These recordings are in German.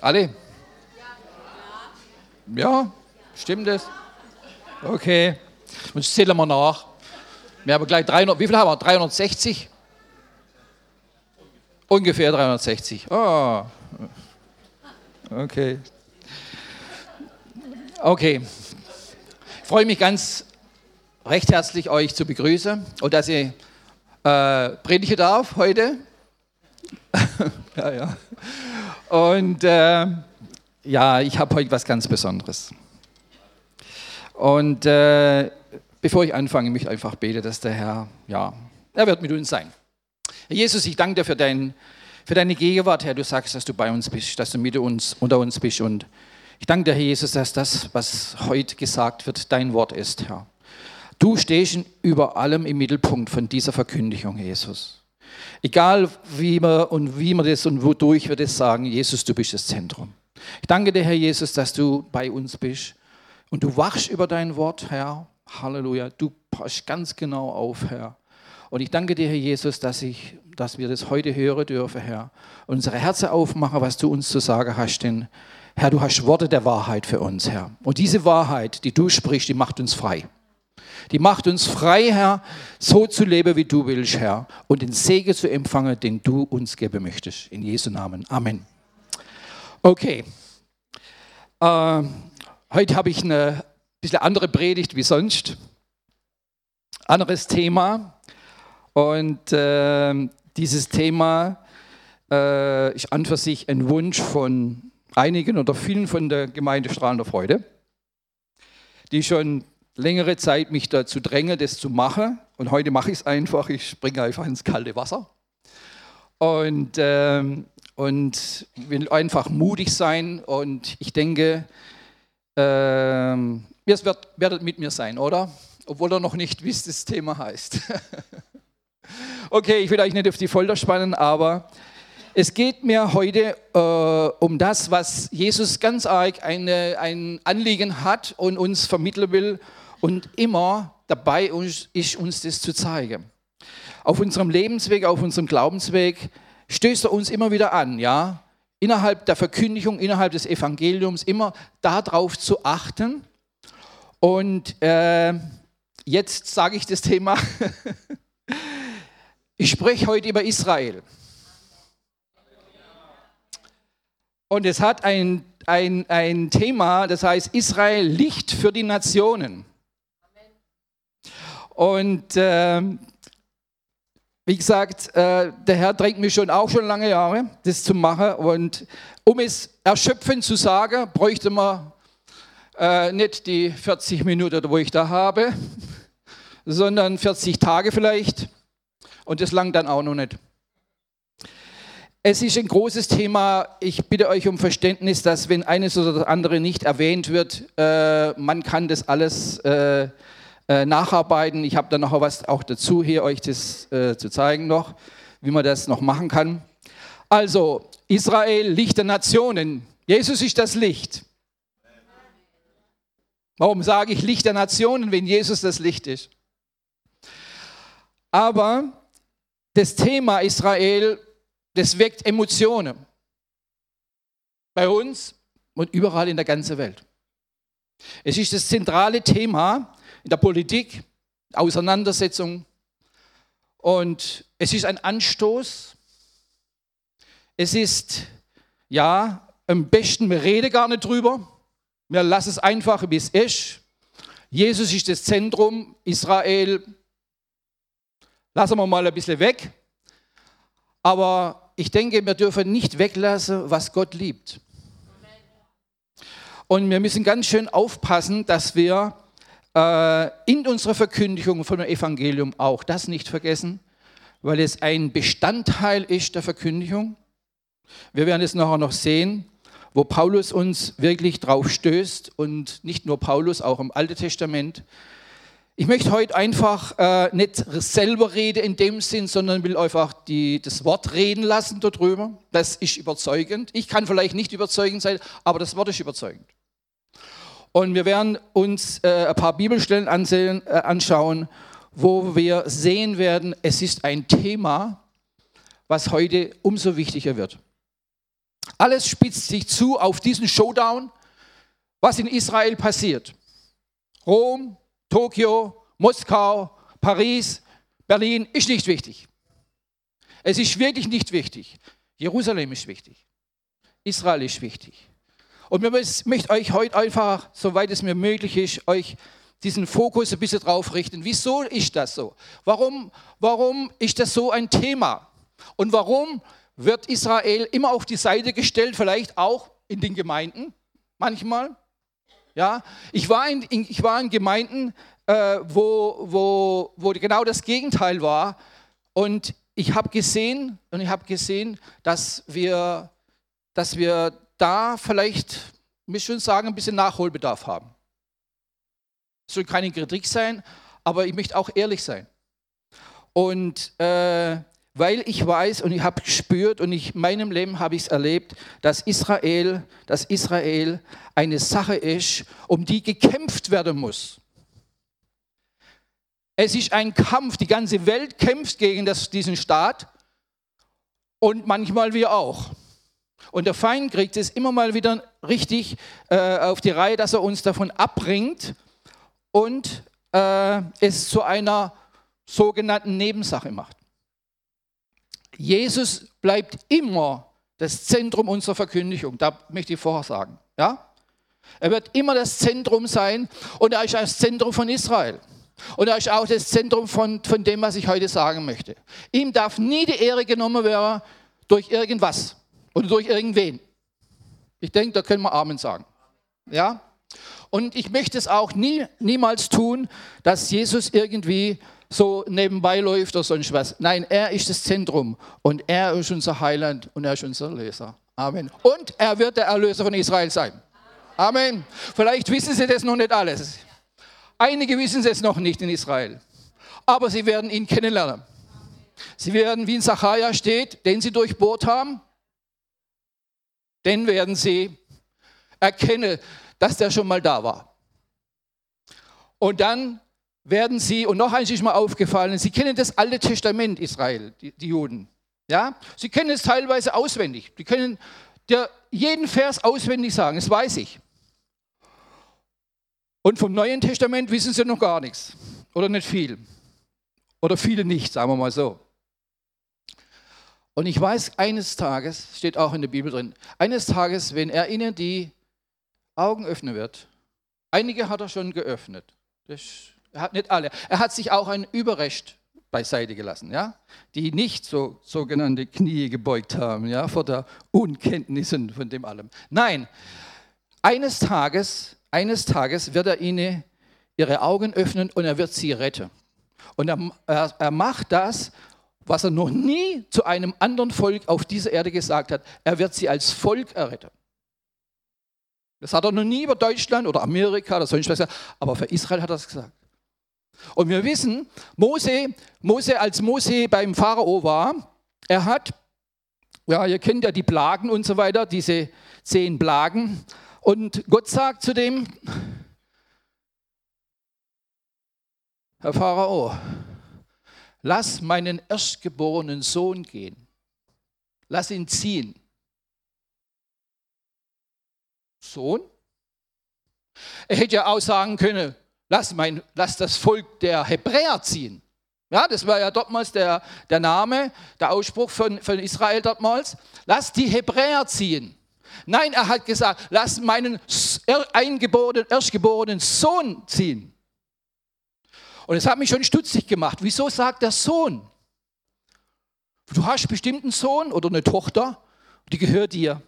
Alle? Ja, stimmt das? Okay. Jetzt zählen wir nach. Wir haben gleich 300, wie viel haben wir? 360? Ungefähr 360. Oh. Okay. Okay. Ich freue mich ganz recht herzlich, euch zu begrüßen und dass ich äh, predigen darf heute. ja, ja. Und äh, ja, ich habe heute was ganz Besonderes. Und äh, bevor ich anfange, möchte ich einfach beten, dass der Herr, ja, er wird mit uns sein. Herr Jesus, ich danke dir für, dein, für deine Gegenwart, Herr. Du sagst, dass du bei uns bist, dass du mit uns, unter uns bist. Und ich danke dir, Herr Jesus, dass das, was heute gesagt wird, dein Wort ist, Herr. Du stehst über allem im Mittelpunkt von dieser Verkündigung, Jesus. Egal wie wir und wie wir das und wodurch wir das sagen, Jesus, du bist das Zentrum. Ich danke dir, Herr Jesus, dass du bei uns bist und du wachst über dein Wort, Herr. Halleluja. Du passt ganz genau auf, Herr. Und ich danke dir, Herr Jesus, dass, ich, dass wir das heute hören dürfen, Herr. Und unsere Herzen aufmachen, was du uns zu sagen hast. Denn, Herr, du hast Worte der Wahrheit für uns, Herr. Und diese Wahrheit, die du sprichst, die macht uns frei. Die macht uns frei, Herr, so zu leben, wie du willst, Herr. Und den Segen zu empfangen, den du uns geben möchtest. In Jesu Namen. Amen. Okay. Äh, heute habe ich eine bisschen andere Predigt wie sonst. Anderes Thema. Und äh, dieses Thema äh, ist an für sich ein Wunsch von einigen oder vielen von der Gemeinde Strahlender Freude, die schon längere Zeit mich dazu drängen, das zu machen. Und heute mache ich es einfach. Ich springe einfach ins kalte Wasser. Und, ähm, und will einfach mutig sein. Und ich denke, ähm, ihr wird, werdet mit mir sein, oder? Obwohl ihr noch nicht wisst, das Thema heißt. okay, ich will euch nicht auf die Folter spannen, aber es geht mir heute äh, um das, was Jesus ganz arg eine, ein Anliegen hat und uns vermitteln will und immer dabei ist, uns das zu zeigen. Auf unserem Lebensweg, auf unserem Glaubensweg stößt er uns immer wieder an, ja, innerhalb der Verkündigung, innerhalb des Evangeliums, immer darauf zu achten. Und äh, jetzt sage ich das Thema. ich spreche heute über Israel. Und es hat ein, ein, ein Thema, das heißt Israel Licht für die Nationen. Und äh, wie gesagt, äh, der Herr drängt mich schon auch schon lange Jahre, das zu machen. Und um es erschöpfend zu sagen, bräuchte man äh, nicht die 40 Minuten, wo ich da habe, sondern 40 Tage vielleicht. Und das langt dann auch noch nicht. Es ist ein großes Thema. Ich bitte euch um Verständnis, dass wenn eines oder das andere nicht erwähnt wird, äh, man kann das alles äh, äh, nacharbeiten. Ich habe da noch was auch dazu, hier euch das äh, zu zeigen noch, wie man das noch machen kann. Also, Israel, Licht der Nationen. Jesus ist das Licht. Warum sage ich Licht der Nationen, wenn Jesus das Licht ist? Aber das Thema Israel, das weckt Emotionen. Bei uns und überall in der ganzen Welt. Es ist das zentrale Thema in der Politik, Auseinandersetzung. Und es ist ein Anstoß. Es ist, ja, am besten, wir reden gar nicht drüber. Wir lassen es einfach, wie es ist. Jesus ist das Zentrum, Israel lassen wir mal ein bisschen weg. Aber ich denke, wir dürfen nicht weglassen, was Gott liebt. Und wir müssen ganz schön aufpassen, dass wir in unserer Verkündigung von dem Evangelium auch das nicht vergessen, weil es ein Bestandteil ist der Verkündigung. Wir werden es nachher noch sehen, wo Paulus uns wirklich drauf stößt und nicht nur Paulus, auch im Alten Testament. Ich möchte heute einfach äh, nicht selber reden in dem Sinn, sondern will einfach die, das Wort reden lassen darüber. Das ist überzeugend. Ich kann vielleicht nicht überzeugend sein, aber das Wort ist überzeugend. Und wir werden uns äh, ein paar Bibelstellen ansehen, äh, anschauen, wo wir sehen werden, es ist ein Thema, was heute umso wichtiger wird. Alles spitzt sich zu auf diesen Showdown, was in Israel passiert. Rom, Tokio, Moskau, Paris, Berlin ist nicht wichtig. Es ist wirklich nicht wichtig. Jerusalem ist wichtig. Israel ist wichtig. Und ich möchte euch heute einfach, soweit es mir möglich ist, euch diesen Fokus ein bisschen drauf richten. Wieso ist das so? Warum, warum ist das so ein Thema? Und warum wird Israel immer auf die Seite gestellt, vielleicht auch in den Gemeinden manchmal? Ja, ich war in, ich war in Gemeinden, äh, wo, wo, wo genau das Gegenteil war. Und ich habe gesehen, und gesehen, dass wir, dass wir da vielleicht, ich schon sagen, ein bisschen Nachholbedarf haben. Es soll keine Kritik sein, aber ich möchte auch ehrlich sein. Und äh, weil ich weiß und ich habe gespürt und ich, in meinem Leben habe ich es erlebt, dass Israel, dass Israel eine Sache ist, um die gekämpft werden muss. Es ist ein Kampf, die ganze Welt kämpft gegen das, diesen Staat und manchmal wir auch. Und der Feind kriegt es immer mal wieder richtig äh, auf die Reihe, dass er uns davon abbringt und äh, es zu einer sogenannten Nebensache macht. Jesus bleibt immer das Zentrum unserer Verkündigung. Da möchte ich vorher sagen. Ja? Er wird immer das Zentrum sein und er ist das Zentrum von Israel. Und er ist auch das Zentrum von, von dem, was ich heute sagen möchte. Ihm darf nie die Ehre genommen werden durch irgendwas oder durch irgendwen. Ich denke, da können wir Amen sagen. Ja? Und ich möchte es auch nie, niemals tun, dass Jesus irgendwie so nebenbei läuft oder sonst was. Nein, er ist das Zentrum und er ist unser Heiland und er ist unser Erlöser. Amen. Und er wird der Erlöser von Israel sein. Amen. Vielleicht wissen Sie das noch nicht alles. Einige wissen es noch nicht in Israel. Aber sie werden ihn kennenlernen. Sie werden, wie in Sacharja steht, den sie durchbohrt haben, den werden sie erkennen, dass der schon mal da war. Und dann werden sie, und noch eins ist mir aufgefallen, sie kennen das Alte Testament Israel, die, die Juden. Ja? Sie kennen es teilweise auswendig. Die können dir jeden Vers auswendig sagen, das weiß ich. Und vom Neuen Testament wissen sie noch gar nichts oder nicht viel. Oder viele nicht, sagen wir mal so. Und ich weiß, eines Tages, steht auch in der Bibel drin, eines Tages, wenn er ihnen die Augen öffnen wird, einige hat er schon geöffnet, das er hat nicht alle. Er hat sich auch ein Überrecht beiseite gelassen, ja, die nicht so sogenannte Knie gebeugt haben, ja, vor der Unkenntnis von dem allem. Nein, eines Tages, eines Tages wird er ihnen ihre Augen öffnen und er wird sie retten. Und er, er, er macht das, was er noch nie zu einem anderen Volk auf dieser Erde gesagt hat. Er wird sie als Volk erretten. Das hat er noch nie über Deutschland oder Amerika oder sonst was gesagt, aber für Israel hat er das gesagt. Und wir wissen, Mose, Mose, als Mose beim Pharao war, er hat, ja, ihr kennt ja die Plagen und so weiter, diese zehn Plagen. Und Gott sagt zu dem, Herr Pharao, lass meinen erstgeborenen Sohn gehen. Lass ihn ziehen. Sohn? Er hätte ja auch sagen können, lass, mein, lass das Volk der Hebräer ziehen. Ja, das war ja damals der, der Name, der Ausspruch von, von Israel damals. Lass die Hebräer ziehen. Nein, er hat gesagt, lass meinen eingeborenen, erstgeborenen Sohn ziehen. Und es hat mich schon stutzig gemacht. Wieso sagt der Sohn? Du hast bestimmt einen Sohn oder eine Tochter, die gehört dir.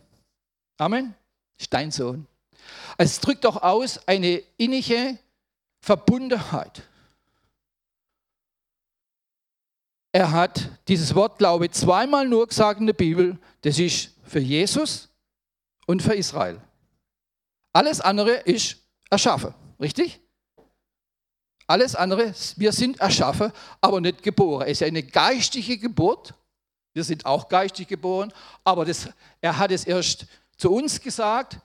Amen. Ist dein Sohn. Es drückt doch aus eine innige Verbundenheit. Er hat dieses Wort, glaube zweimal nur gesagt in der Bibel. Das ist für Jesus und für Israel. Alles andere ist erschaffen, richtig? Alles andere, wir sind erschaffen, aber nicht geboren. Es ist eine geistige Geburt. Wir sind auch geistig geboren, aber das, er hat es erst zu uns gesagt,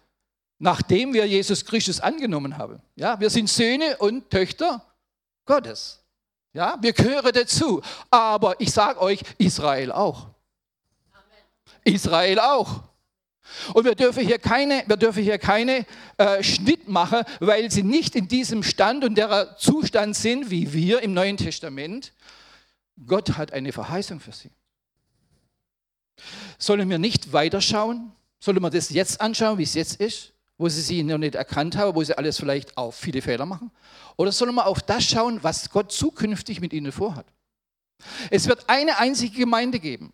nachdem wir Jesus Christus angenommen haben. Ja, wir sind Söhne und Töchter Gottes. Ja, wir gehören dazu. Aber ich sage euch, Israel auch. Amen. Israel auch. Und wir dürfen hier keine, wir dürfen hier keine äh, Schnitt machen, weil sie nicht in diesem Stand und der Zustand sind, wie wir im Neuen Testament. Gott hat eine Verheißung für sie. Sollen wir nicht weiterschauen? Sollen wir das jetzt anschauen, wie es jetzt ist? wo sie sie noch nicht erkannt haben, wo sie alles vielleicht auch viele Fehler machen? Oder sollen wir auf das schauen, was Gott zukünftig mit ihnen vorhat? Es wird eine einzige Gemeinde geben.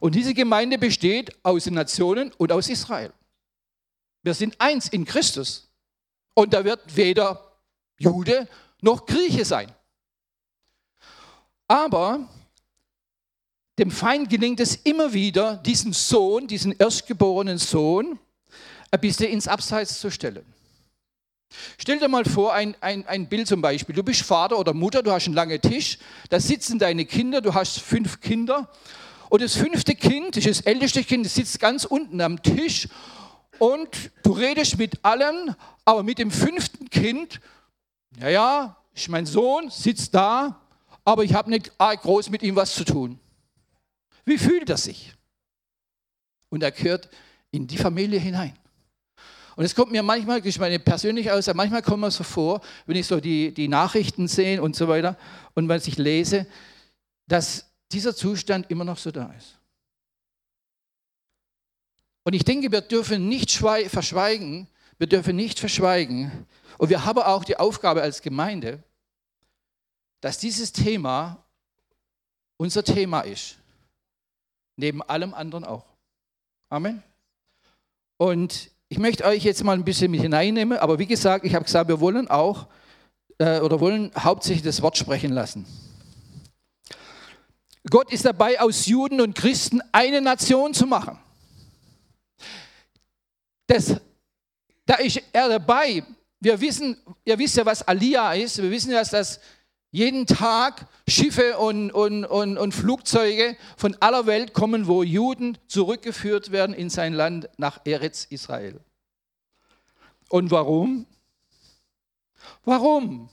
Und diese Gemeinde besteht aus den Nationen und aus Israel. Wir sind eins in Christus. Und da wird weder Jude noch Grieche sein. Aber dem Feind gelingt es immer wieder, diesen Sohn, diesen erstgeborenen Sohn, ein bisschen ins Abseits zu stellen. Stell dir mal vor, ein, ein, ein Bild zum Beispiel. Du bist Vater oder Mutter, du hast einen langen Tisch, da sitzen deine Kinder, du hast fünf Kinder und das fünfte Kind, das älteste Kind, das sitzt ganz unten am Tisch und du redest mit allen, aber mit dem fünften Kind, ja, ja, ich mein Sohn sitzt da, aber ich habe nicht arg groß mit ihm was zu tun. Wie fühlt er sich? Und er gehört in die Familie hinein. Und es kommt mir manchmal, ich meine persönlich aus, manchmal kommt mir so vor, wenn ich so die, die Nachrichten sehe und so weiter und was ich lese, dass dieser Zustand immer noch so da ist. Und ich denke, wir dürfen nicht verschweigen, wir dürfen nicht verschweigen, und wir haben auch die Aufgabe als Gemeinde, dass dieses Thema unser Thema ist. Neben allem anderen auch. Amen. Und ich möchte euch jetzt mal ein bisschen mit hineinnehmen, aber wie gesagt, ich habe gesagt, wir wollen auch äh, oder wollen hauptsächlich das Wort sprechen lassen. Gott ist dabei, aus Juden und Christen eine Nation zu machen. Das, da ist er dabei. Wir wissen, ihr wisst ja, was Alia ist. Wir wissen ja, dass jeden Tag Schiffe und, und, und, und Flugzeuge von aller Welt kommen, wo Juden zurückgeführt werden in sein Land nach Eretz Israel. Und warum? Warum?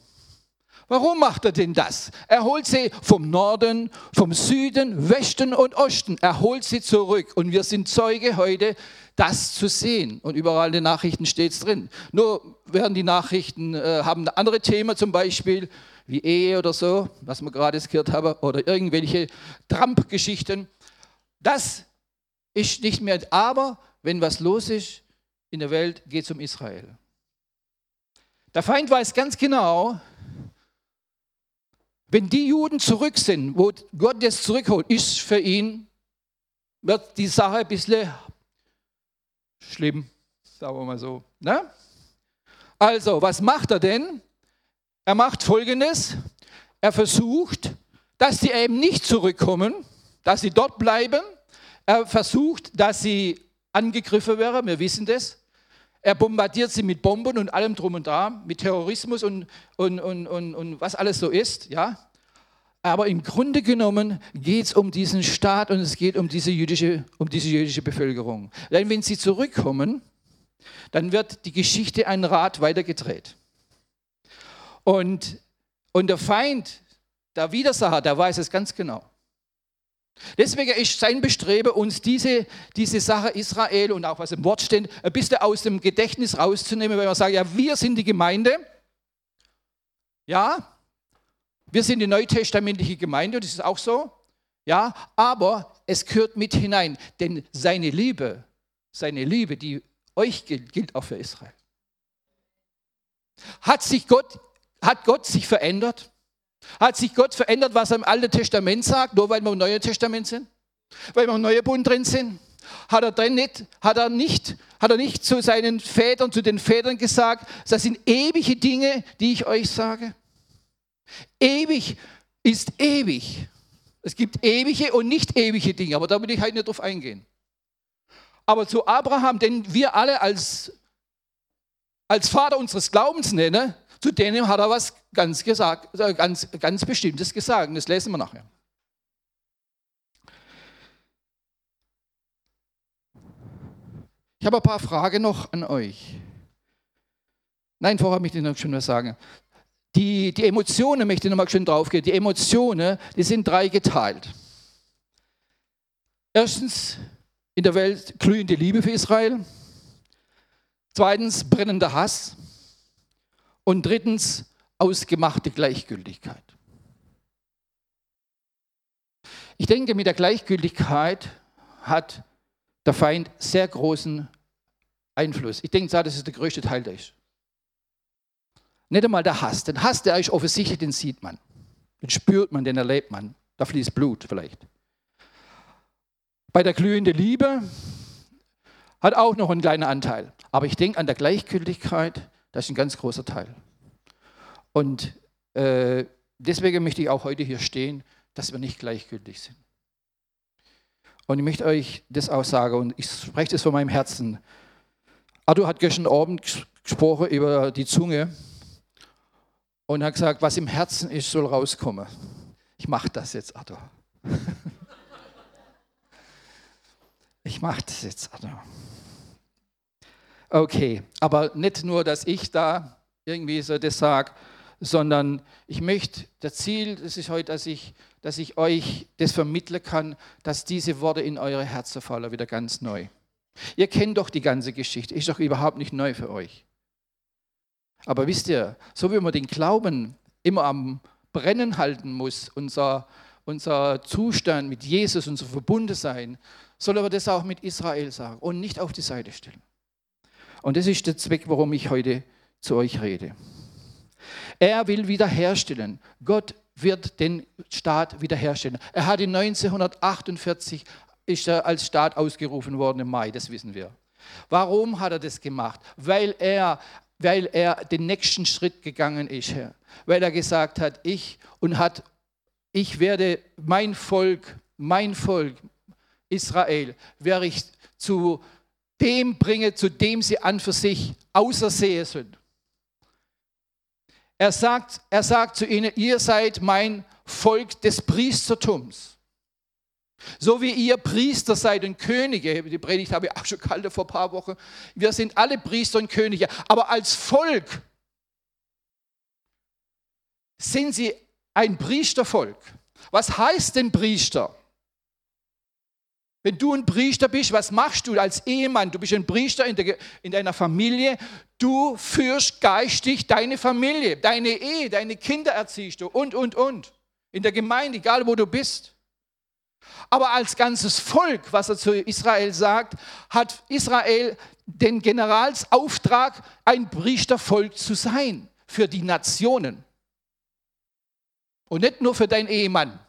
Warum macht er denn das? Er holt sie vom Norden, vom Süden, Westen und Osten. Er holt sie zurück. Und wir sind Zeuge heute, das zu sehen. Und überall in den Nachrichten steht es drin. Nur werden die Nachrichten, äh, haben andere Themen, zum Beispiel wie Ehe oder so, was wir gerade gehört haben, oder irgendwelche Trump-Geschichten. Das ist nicht mehr, aber wenn was los ist in der Welt, geht es um Israel. Der Feind weiß ganz genau, wenn die Juden zurück sind, wo Gott jetzt zurückholt, ist für ihn, wird die Sache ein bisschen schlimm, sagen wir mal so. Ne? Also, was macht er denn? Er macht Folgendes. Er versucht, dass sie eben nicht zurückkommen, dass sie dort bleiben. Er versucht, dass sie angegriffen werden. Wir wissen das. Er bombardiert sie mit Bomben und allem drum und dran, mit Terrorismus und, und, und, und, und was alles so ist. Ja? Aber im Grunde genommen geht es um diesen Staat und es geht um diese, jüdische, um diese jüdische Bevölkerung. Denn wenn sie zurückkommen, dann wird die Geschichte ein Rad weitergedreht. Und, und der Feind, der Widersacher, der weiß es ganz genau. Deswegen ist sein Bestreben, uns diese, diese Sache Israel und auch was im Wort steht, ein bisschen aus dem Gedächtnis rauszunehmen, weil wir sagen, ja, wir sind die Gemeinde. Ja, wir sind die neutestamentliche Gemeinde, das ist auch so. Ja, aber es gehört mit hinein, denn seine Liebe, seine Liebe, die euch gilt, gilt auch für Israel. Hat sich Gott hat Gott sich verändert? Hat sich Gott verändert, was er im Alten Testament sagt, nur weil wir im Neuen Testament sind? Weil wir im Neuen Bund drin sind? Hat er, drin nicht, hat, er nicht, hat er nicht zu seinen Vätern, zu den Vätern gesagt, das sind ewige Dinge, die ich euch sage? Ewig ist ewig. Es gibt ewige und nicht ewige Dinge, aber da will ich halt nicht drauf eingehen. Aber zu Abraham, den wir alle als, als Vater unseres Glaubens nennen, zu denen hat er was ganz, gesagt, äh, ganz, ganz Bestimmtes gesagt. Das lesen wir nachher. Ich habe ein paar Fragen noch an euch. Nein, vorher möchte ich noch schon was sagen. Die, die Emotionen möchte ich noch mal schön draufgehen. Die Emotionen, die sind drei geteilt. Erstens in der Welt glühende Liebe für Israel. Zweitens brennender Hass. Und drittens ausgemachte Gleichgültigkeit. Ich denke, mit der Gleichgültigkeit hat der Feind sehr großen Einfluss. Ich denke, das ist der größte Teil, der ist. Nicht einmal der Hass. Den Hass, der ist offensichtlich, den sieht man. Den spürt man, den erlebt man. Da fließt Blut vielleicht. Bei der glühenden Liebe hat auch noch einen kleinen Anteil. Aber ich denke an der Gleichgültigkeit, das ist ein ganz großer Teil. Und äh, deswegen möchte ich auch heute hier stehen, dass wir nicht gleichgültig sind. Und ich möchte euch das auch sagen, und ich spreche das von meinem Herzen. Arthur hat gestern Abend gesprochen über die Zunge und hat gesagt, was im Herzen ist, soll rauskommen. Ich mache das jetzt, Arthur. Ich mache das jetzt, Arthur. Okay, aber nicht nur, dass ich da irgendwie so das sage, sondern ich möchte, das Ziel, das ist heute, dass ich, dass ich euch das vermitteln kann, dass diese Worte in eure Herzen fallen, wieder ganz neu. Ihr kennt doch die ganze Geschichte, ist doch überhaupt nicht neu für euch. Aber wisst ihr, so wie man den Glauben immer am Brennen halten muss, unser, unser Zustand mit Jesus, unser Verbundensein, soll aber das auch mit Israel sagen und nicht auf die Seite stellen. Und das ist der Zweck, warum ich heute zu euch rede. Er will wiederherstellen. Gott wird den Staat wiederherstellen. Er hat in 1948 ist er als Staat ausgerufen worden im Mai, das wissen wir. Warum hat er das gemacht? Weil er, weil er den nächsten Schritt gegangen ist, weil er gesagt hat, ich und hat, ich werde mein Volk, mein Volk Israel, werde ich zu dem bringen, zu dem sie an für sich außersehen sind. Er sagt, er sagt zu ihnen, ihr seid mein Volk des Priestertums. So wie ihr Priester seid und Könige, die Predigt habe ich auch schon kalt vor ein paar Wochen, wir sind alle Priester und Könige, aber als Volk sind sie ein Priestervolk. Was heißt denn Priester? Wenn du ein Priester bist, was machst du als Ehemann? Du bist ein Priester in, der, in, deiner Familie. Du führst geistig deine Familie, deine Ehe, deine Kinder erziehst du und, und, und. In der Gemeinde, egal wo du bist. Aber als ganzes Volk, was er zu Israel sagt, hat Israel den Generalsauftrag, ein Priestervolk zu sein für die Nationen. Und nicht nur für deinen Ehemann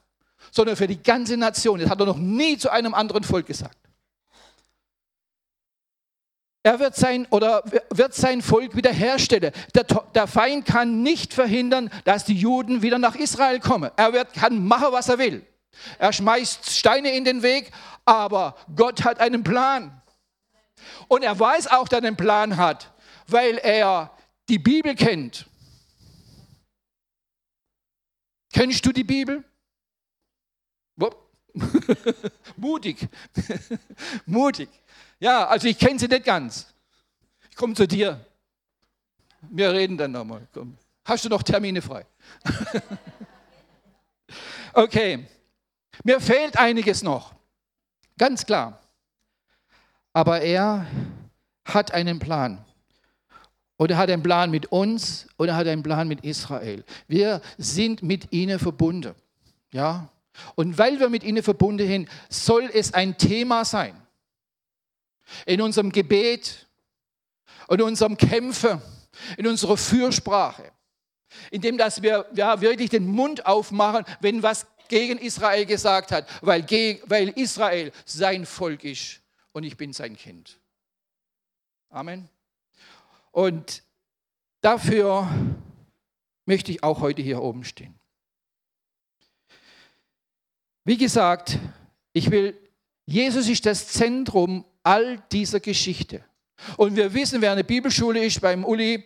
sondern für die ganze Nation. Das hat er noch nie zu einem anderen Volk gesagt. Er wird sein oder wird sein Volk wiederherstellen. Der, der, Feind kann nicht verhindern, dass die Juden wieder nach Israel kommen. Er wird, kann machen, was er will. Er schmeißt Steine in den Weg, aber Gott hat einen Plan. Und er weiß auch, dass er einen Plan hat, weil er die Bibel kennt. Kennst du die Bibel? Mutig. Mutig. Ja, also ich kenne sie nicht ganz. Ich komme zu dir. Wir reden dann nochmal. Hast du noch Termine frei? okay. Mir fehlt einiges noch. Ganz klar. Aber er hat einen Plan. Und er hat einen Plan mit uns und er hat einen Plan mit Israel. Wir sind mit ihnen verbunden. Ja, und weil wir mit ihnen verbunden sind, soll es ein Thema sein. In unserem Gebet, in unserem Kämpfen, in unserer Fürsprache. Indem dass wir ja, wirklich den Mund aufmachen, wenn was gegen Israel gesagt hat, weil, weil Israel sein Volk ist und ich bin sein Kind. Amen. Und dafür möchte ich auch heute hier oben stehen. Wie gesagt, ich will, Jesus ist das Zentrum all dieser Geschichte. Und wir wissen, wer eine Bibelschule ist, beim Uli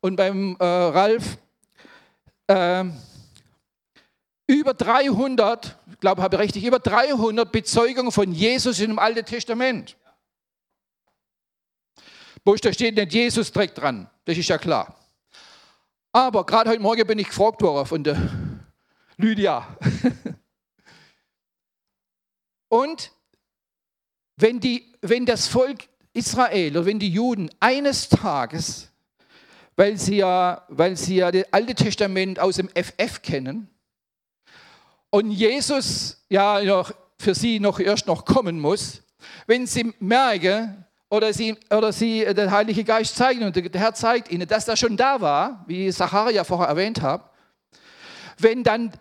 und beim äh, Ralf, äh, über 300, ich glaube, habe ich richtig, über 300 Bezeugungen von Jesus im Alten Testament. Wo da steht nicht Jesus direkt dran, das ist ja klar. Aber gerade heute Morgen bin ich gefragt worden von der Lydia. Und wenn, die, wenn das Volk Israel oder wenn die Juden eines Tages, weil sie ja, weil sie ja das Alte Testament aus dem FF kennen und Jesus ja noch für sie noch erst noch kommen muss, wenn sie merken oder sie, oder sie der Heilige Geist zeigen und der Herr zeigt ihnen, dass er schon da war, wie Zacharia vorher erwähnt hat, wenn dann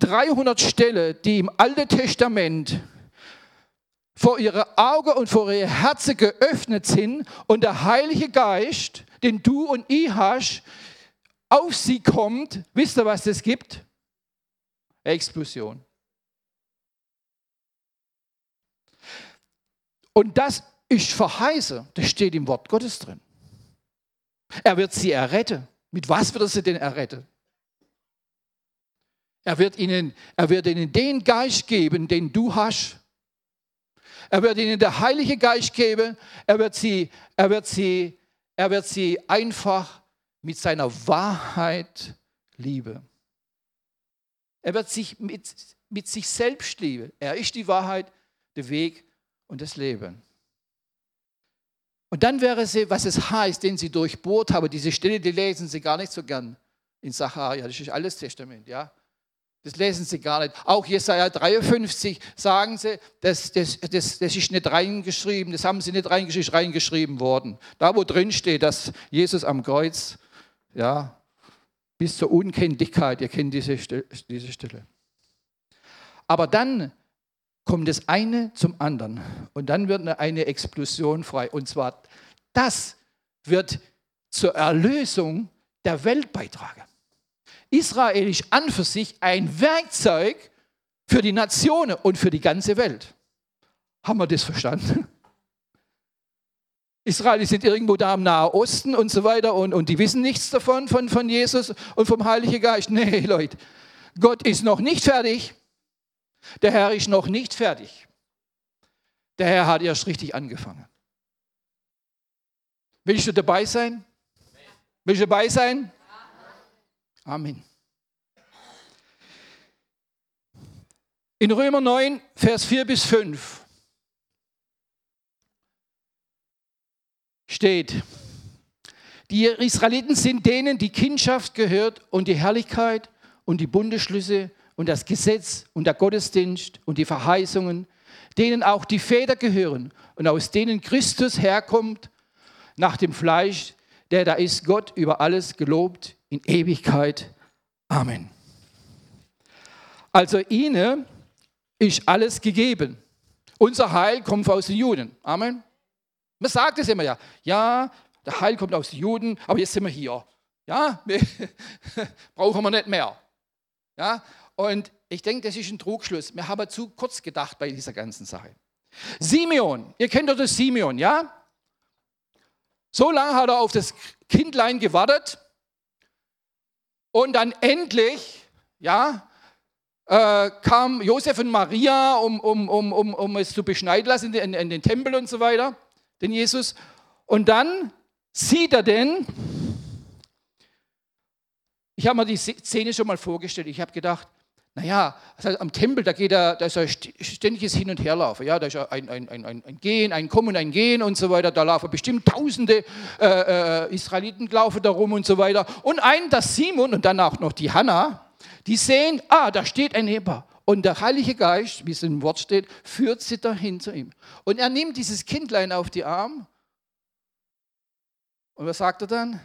300 Stellen, die im Alten Testament vor ihre Augen und vor ihre Herzen geöffnet sind und der Heilige Geist, den du und ich hast, auf sie kommt, wisst ihr, was das gibt? Explosion. Und das ist verheiße, das steht im Wort Gottes drin. Er wird sie erretten. Mit was wird er sie denn erretten? Er wird ihnen, er wird ihnen den Geist geben, den du hast. Er wird ihnen der Heilige Geist geben. Er wird sie, er wird sie, er wird sie einfach mit seiner Wahrheit lieben. Er wird sich mit, mit sich selbst lieben. Er ist die Wahrheit, der Weg und das Leben. Und dann wäre sie, was es heißt, den sie durchbohrt haben. Diese Stelle, die lesen sie gar nicht so gern in Sacharja. Das ist alles Testament, ja. Das lesen sie gar nicht. Auch Jesaja 53 sagen sie, das, das, das, das ist nicht reingeschrieben, das haben sie nicht reingeschrieben, reingeschrieben worden. Da, wo drin steht, dass Jesus am Kreuz, ja, bis zur Unkenntlichkeit, ihr kennt diese, diese Stelle. Aber dann kommt das eine zum anderen und dann wird eine Explosion frei. Und zwar, das wird zur Erlösung der Welt beitragen. Israel ist an für sich ein Werkzeug für die Nationen und für die ganze Welt. Haben wir das verstanden? Israel sind irgendwo da im Nahen Osten und so weiter und, und die wissen nichts davon, von, von Jesus und vom Heiligen Geist. Nee, Leute, Gott ist noch nicht fertig. Der Herr ist noch nicht fertig. Der Herr hat erst richtig angefangen. Willst du dabei sein? Willst du dabei sein? Amen. In Römer 9, Vers 4 bis 5 steht, die Israeliten sind denen die Kindschaft gehört und die Herrlichkeit und die Bundeschlüsse und das Gesetz und der Gottesdienst und die Verheißungen, denen auch die Väter gehören und aus denen Christus herkommt nach dem Fleisch, der da ist Gott über alles gelobt in Ewigkeit. Amen. Also ihnen ist alles gegeben. Unser Heil kommt aus den Juden. Amen. Man sagt es immer ja. Ja, der Heil kommt aus den Juden, aber jetzt sind wir hier. Ja, brauchen wir nicht mehr. Ja, und ich denke, das ist ein Trugschluss. Wir haben zu kurz gedacht bei dieser ganzen Sache. Simeon, ihr kennt doch das Simeon, ja? So lange hat er auf das Kindlein gewartet und dann endlich, ja, äh, kam Josef und Maria, um, um, um, um, um es zu beschneiden lassen in, in den Tempel und so weiter, den Jesus. Und dann sieht er den, ich habe mir die Szene schon mal vorgestellt, ich habe gedacht, naja, am Tempel, da geht er, da ist ein ständiges Hin- und Herlaufen. Ja, da ist ein, ein, ein, ein Gehen, ein Kommen, ein Gehen und so weiter. Da laufen bestimmt tausende äh, äh, Israeliten laufen da rum und so weiter. Und ein, das Simon und dann auch noch die Hanna, die sehen, ah, da steht ein Eber. Und der Heilige Geist, wie es im Wort steht, führt sie dahin zu ihm. Und er nimmt dieses Kindlein auf die Arme. Und was sagt er dann?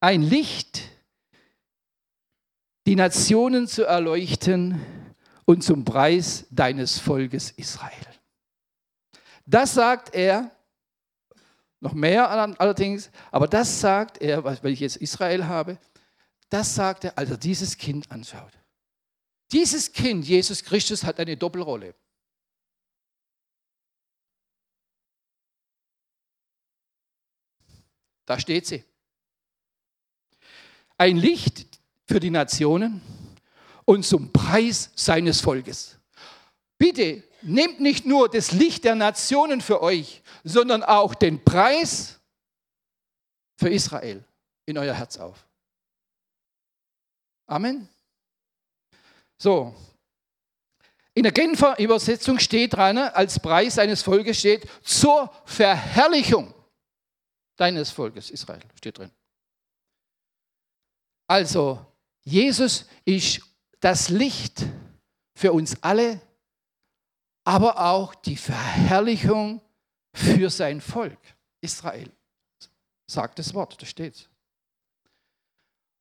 Ein Licht die Nationen zu erleuchten und zum Preis deines Volkes Israel. Das sagt er, noch mehr allerdings, aber das sagt er, weil ich jetzt Israel habe, das sagt er, als er dieses Kind anschaut. Dieses Kind, Jesus Christus, hat eine Doppelrolle. Da steht sie. Ein Licht, für die Nationen und zum Preis seines Volkes. Bitte nehmt nicht nur das Licht der Nationen für euch, sondern auch den Preis für Israel in euer Herz auf. Amen. So, in der Genfer Übersetzung steht dran, als Preis seines Volkes steht, zur Verherrlichung deines Volkes Israel, steht drin. Also, Jesus ist das Licht für uns alle, aber auch die Verherrlichung für sein Volk Israel. Sagt das Wort, da steht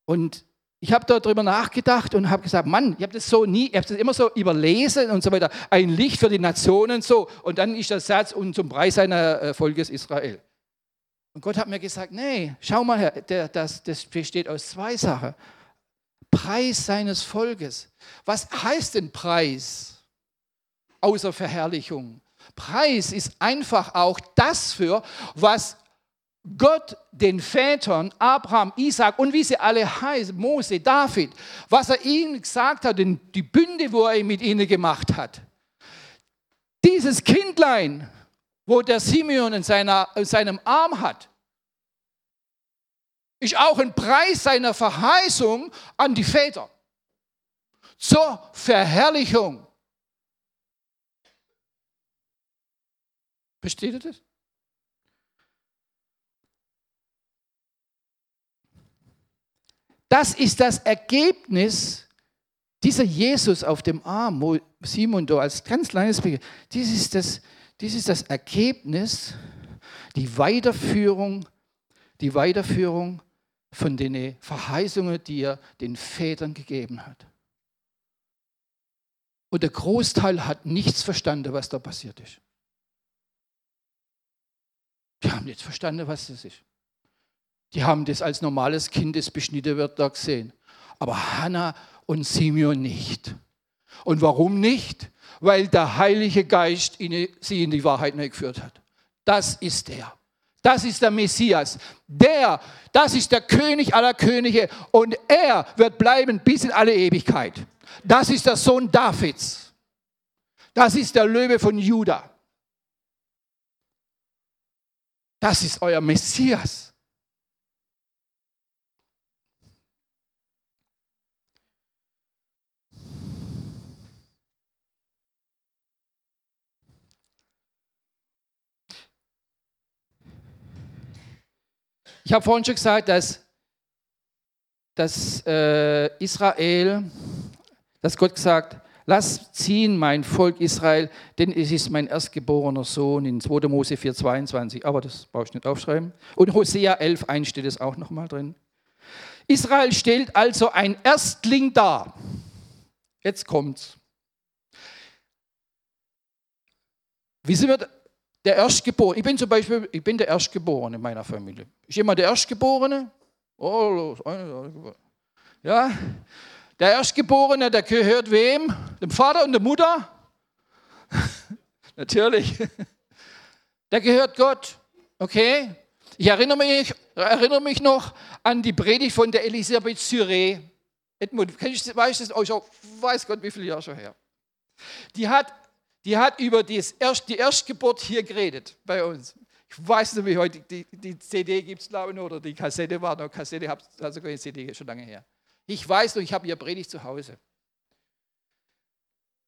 Und ich habe darüber nachgedacht und habe gesagt, Mann, ich habe das so nie, ich habe das immer so überlesen und so weiter. Ein Licht für die Nationen so. Und dann ist der Satz und zum Preis seiner äh, Volkes Israel. Und Gott hat mir gesagt, nee, schau mal her, das, das besteht aus zwei Sachen. Preis seines Volkes. Was heißt denn Preis? Außer Verherrlichung. Preis ist einfach auch das für, was Gott den Vätern, Abraham, Isaac und wie sie alle heißen, Mose, David, was er ihnen gesagt hat, die Bünde, wo er mit ihnen gemacht hat. Dieses Kindlein, wo der Simeon in, seiner, in seinem Arm hat, ist auch ein Preis seiner Verheißung an die Väter zur Verherrlichung. Versteht ihr das? Das ist das Ergebnis dieser Jesus auf dem Arm, wo Simon da als ganz kleines Baby, dies ist das, dies ist das Ergebnis, die Weiterführung, die Weiterführung von den Verheißungen, die er den Vätern gegeben hat. Und der Großteil hat nichts verstanden, was da passiert ist. Die haben nicht verstanden, was das ist. Die haben das als normales Kind, das beschnitten wird, da gesehen. Aber Hannah und Simeon nicht. Und warum nicht? Weil der Heilige Geist sie in die Wahrheit geführt hat. Das ist er. Das ist der Messias. Der, das ist der König aller Könige und er wird bleiben bis in alle Ewigkeit. Das ist der Sohn Davids. Das ist der Löwe von Juda. Das ist euer Messias. Ich habe vorhin schon gesagt, dass, dass äh, Israel, dass Gott gesagt, lass ziehen mein Volk Israel, denn es ist mein erstgeborener Sohn in 2. Mose 4,22. Aber das brauche ich nicht aufschreiben. Und Hosea 11, 1 steht es auch nochmal drin. Israel stellt also ein Erstling dar. Jetzt kommt's. Wie sind wir der Erstgeborene. Ich bin zum Beispiel, ich bin der Erstgeborene in meiner Familie. Ist jemand der Erstgeborene? Oh, ja. Der Erstgeborene, der gehört wem? Dem Vater und der Mutter? Natürlich. Der gehört Gott. Okay? Ich erinnere mich, erinnere mich noch an die Predigt von der Elisabeth Syré. Edmund, weißt du das? Oh, ich weiß Gott, wie viele Jahre schon her. Die hat die hat über die Erstgeburt hier geredet bei uns. Ich weiß nicht, wie heute die, die CD gibt es, glaube ich, oder die Kassette war noch Kassette, habe also keine CD schon lange her. Ich weiß noch, ich habe ihr Predigt zu Hause.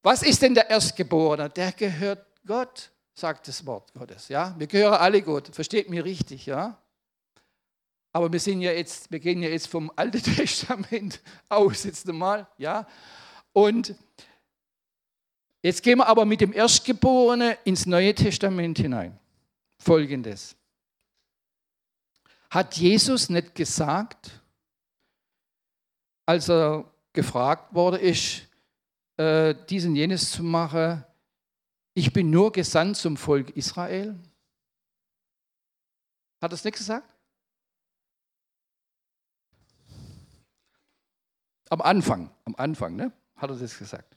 Was ist denn der Erstgeborene? Der gehört Gott, sagt das Wort Gottes. Ja, wir gehören alle Gott. Versteht mich richtig, ja? Aber wir sind ja jetzt, wir gehen ja jetzt vom Alten Testament aus jetzt einmal, ja? Und Jetzt gehen wir aber mit dem Erstgeborenen ins Neue Testament hinein. Folgendes. Hat Jesus nicht gesagt, als er gefragt wurde, ist, äh, diesen jenes zu machen, ich bin nur gesandt zum Volk Israel? Hat er es nicht gesagt? Am Anfang, am Anfang, ne? Hat er das gesagt.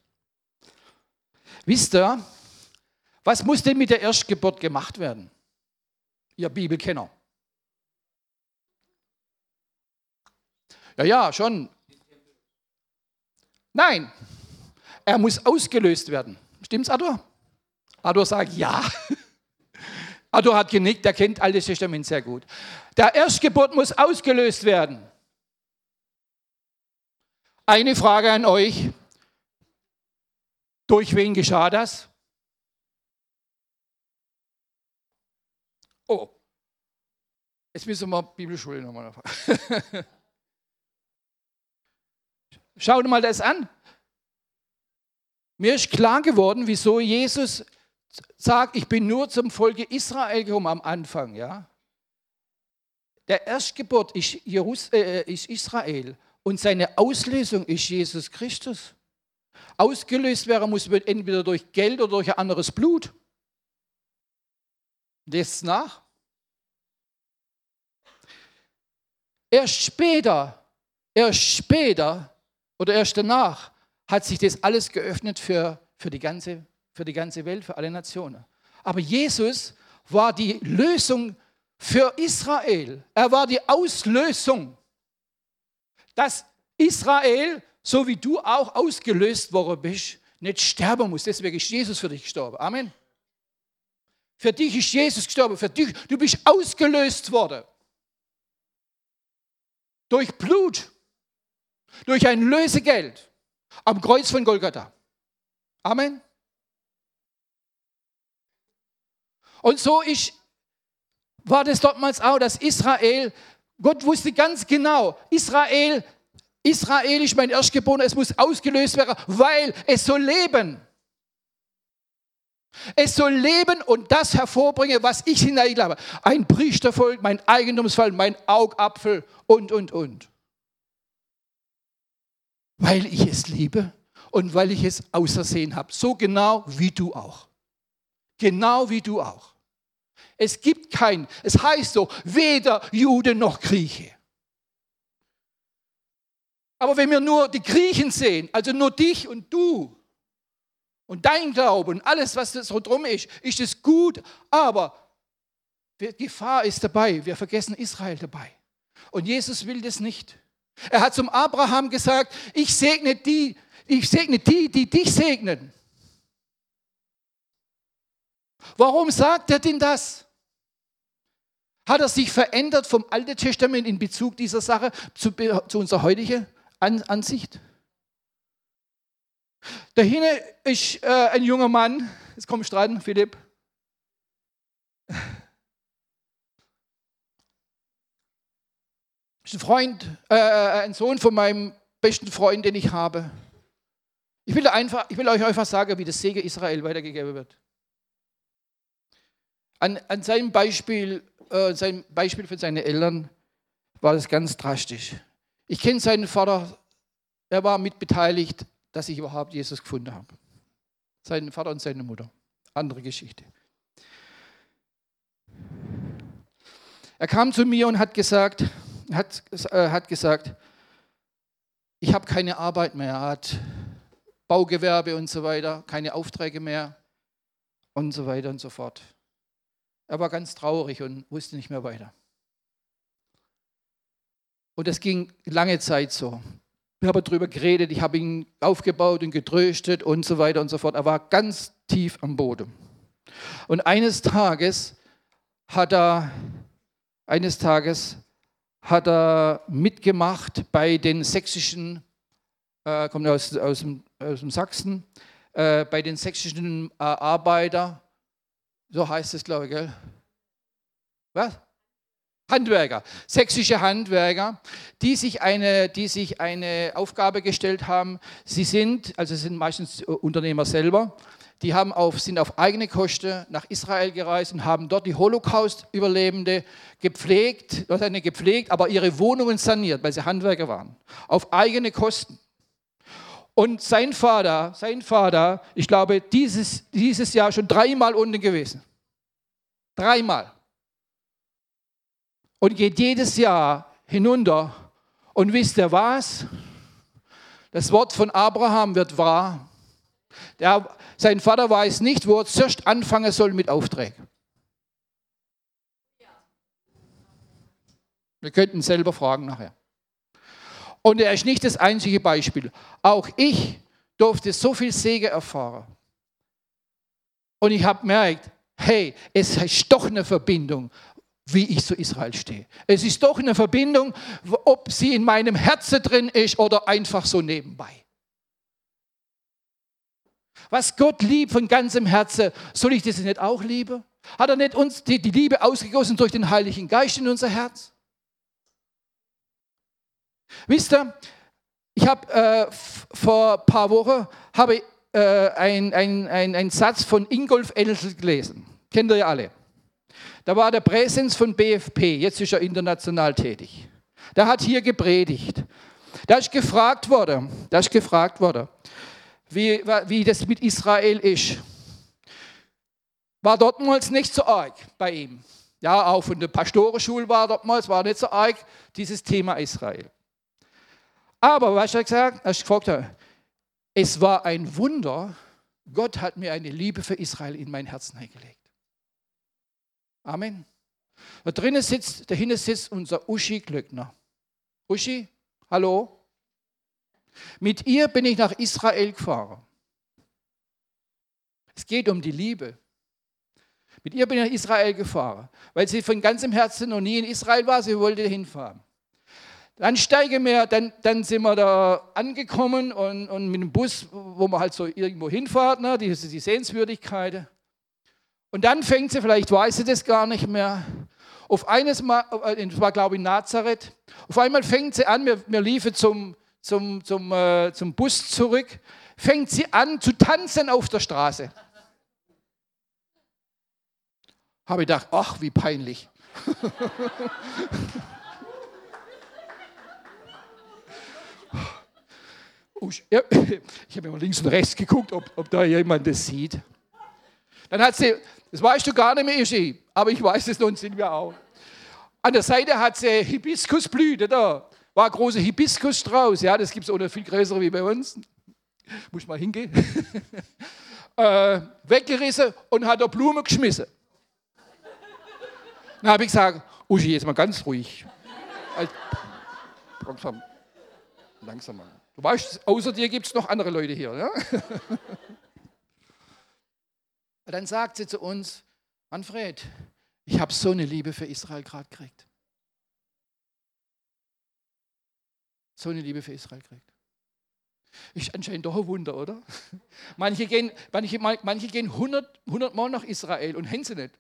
Wisst ihr, was muss denn mit der Erstgeburt gemacht werden? Ihr Bibelkenner. Ja, ja, schon. Nein, er muss ausgelöst werden. Stimmt's, Ador? Ador sagt ja. Ador hat genickt, er kennt Altes Testament sehr gut. Der Erstgeburt muss ausgelöst werden. Eine Frage an euch. Durch wen geschah das? Oh, jetzt müssen wir Bibelschule nochmal anfangen. Schau dir mal das an. Mir ist klar geworden, wieso Jesus sagt, ich bin nur zum Volke Israel gekommen am Anfang. Ja? Der Erstgeburt ist, Jerus äh, ist Israel und seine Auslösung ist Jesus Christus. Ausgelöst werden muss entweder durch Geld oder durch ein anderes Blut. Lest nach. Erst später, erst später oder erst danach hat sich das alles geöffnet für, für, die ganze, für die ganze Welt, für alle Nationen. Aber Jesus war die Lösung für Israel. Er war die Auslösung, dass Israel, so wie du auch ausgelöst worden bist, nicht sterben muss. Deswegen ist Jesus für dich gestorben. Amen. Für dich ist Jesus gestorben. Für dich, du bist ausgelöst worden. Durch Blut. Durch ein Lösegeld. Am Kreuz von Golgatha. Amen. Und so ist, war das damals auch, dass Israel, Gott wusste ganz genau, Israel, Israel ist mein Erstgeborener, es muss ausgelöst werden, weil es soll leben. Es soll leben und das hervorbringen, was ich hineinglaube. Ein Priestervolk, mein Eigentumsfall, mein Augapfel und, und, und. Weil ich es liebe und weil ich es ausersehen habe. So genau wie du auch. Genau wie du auch. Es gibt kein, es heißt so, weder Jude noch Grieche. Aber wenn wir nur die Griechen sehen, also nur dich und du, und dein Glaube und alles, was so drum ist, ist es gut, aber Gefahr ist dabei. Wir vergessen Israel dabei. Und Jesus will das nicht. Er hat zum Abraham gesagt, ich segne die, ich segne die, die dich segnen. Warum sagt er denn das? Hat er sich verändert vom Alten Testament in Bezug dieser Sache zu, zu unserer heutigen Ansicht? Da hinten ist äh, ein junger Mann, jetzt kommst du dran, Philipp. Ist ein Freund, äh, äh, ein Sohn von meinem besten Freund, den ich habe. Ich will, einfach, ich will euch einfach sagen, wie das Segen Israel weitergegeben wird. An, an seinem Beispiel, äh, seinem Beispiel von seinen Eltern war das ganz drastisch. Ich kenne seinen Vater, er war mitbeteiligt dass ich überhaupt Jesus gefunden habe. Sein Vater und seine Mutter. Andere Geschichte. Er kam zu mir und hat gesagt, hat, äh, hat gesagt, ich habe keine Arbeit mehr, er hat Baugewerbe und so weiter, keine Aufträge mehr und so weiter und so fort. Er war ganz traurig und wusste nicht mehr weiter. Und das ging lange Zeit so. Wir haben darüber geredet, ich habe ihn aufgebaut und getröstet und so weiter und so fort. Er war ganz tief am Boden. Und eines Tages hat er, eines Tages hat er mitgemacht bei den sächsischen, äh, kommt aus, aus, dem, aus dem Sachsen, äh, bei den sächsischen äh, Arbeiter, so heißt es, glaube ich, gell? Was? Handwerker, sächsische Handwerker, die sich, eine, die sich eine Aufgabe gestellt haben. Sie sind, also sind meistens Unternehmer selber, die haben auf, sind auf eigene Kosten nach Israel gereist und haben dort die Holocaust-Überlebende gepflegt, oder nicht gepflegt, aber ihre Wohnungen saniert, weil sie Handwerker waren. Auf eigene Kosten. Und sein Vater, sein Vater, ich glaube, dieses, dieses Jahr schon dreimal unten gewesen. Dreimal und geht jedes Jahr hinunter. Und wisst ihr was? Das Wort von Abraham wird wahr. Der, sein Vater weiß nicht, wo er zuerst anfangen soll mit Aufträgen. Wir könnten selber fragen nachher. Und er ist nicht das einzige Beispiel. Auch ich durfte so viel Segen erfahren. Und ich habe gemerkt, hey, es ist doch eine Verbindung wie ich zu Israel stehe. Es ist doch eine Verbindung, ob sie in meinem Herzen drin ist oder einfach so nebenbei. Was Gott liebt von ganzem Herzen, soll ich das nicht auch lieben? Hat er nicht uns die, Liebe ausgegossen durch den Heiligen Geist in unser Herz? Wisst ihr, ich habe äh, vor ein paar Wochen habe äh, einen ein, ein Satz von Ingolf Elsel gelesen. Kennt ihr ja alle. Da war der Präsens von BFP, jetzt ist er international tätig. Der hat hier gepredigt. Da ist gefragt worden, da ist gefragt worden, wie, wie das mit Israel ist. War dortmals nicht so arg bei ihm. Ja, auch von der Pastorenschule war dortmals, war nicht so arg dieses Thema Israel. Aber, was er gesagt hat, gefragt es war ein Wunder, Gott hat mir eine Liebe für Israel in mein Herzen eingelegt. Amen. Da drinnen sitzt, dahinter sitzt unser Uschi Glöckner. Uschi, hallo? Mit ihr bin ich nach Israel gefahren. Es geht um die Liebe. Mit ihr bin ich nach Israel gefahren, weil sie von ganzem Herzen noch nie in Israel war, sie wollte hinfahren. Dann steigen wir, dann, dann sind wir da angekommen und, und mit dem Bus, wo man halt so irgendwo hinfahrt, ne, die, die Sehenswürdigkeiten. Und dann fängt sie, vielleicht weiß sie das gar nicht mehr, auf eines Mal, äh, das war glaube ich Nazareth, auf einmal fängt sie an, wir, wir liefen zum, zum, zum, äh, zum Bus zurück, fängt sie an zu tanzen auf der Straße. Habe ich gedacht, ach, wie peinlich. ich habe immer links und rechts geguckt, ob, ob da jemand das sieht. Dann hat sie, das weißt du gar nicht mehr, Ischi, aber ich weiß es nun, sind wir auch. An der Seite hat sie Hibiskusblüte da. War ein großer Hibiskusstrauß, ja, das gibt es noch viel größere wie bei uns. Muss mal hingehen. äh, weggerissen und hat da Blume geschmissen. Dann habe ich gesagt, Uschi, jetzt mal ganz ruhig. Langsam, langsam mal. Du weißt, außer dir gibt es noch andere Leute hier. Ja? dann sagt sie zu uns, Manfred, ich habe so eine Liebe für Israel gerade gekriegt. So eine Liebe für Israel gekriegt. Ist anscheinend doch ein Wunder, oder? Manche gehen, manche, manche gehen 100, 100 Mal nach Israel und haben sie nicht.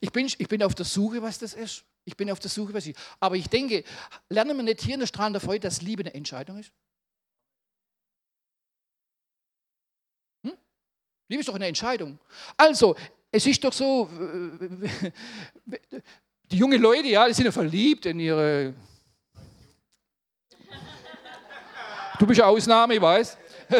Ich bin, ich bin auf der Suche, was das ist. Ich bin auf der Suche, was ich. Aber ich denke, lernen wir nicht hier in der Strahlen der Freude, dass Liebe eine Entscheidung ist? Liebe ist doch eine Entscheidung. Also, es ist doch so, die jungen Leute, ja, die sind ja verliebt in ihre. Du bist eine Ausnahme, ich weiß.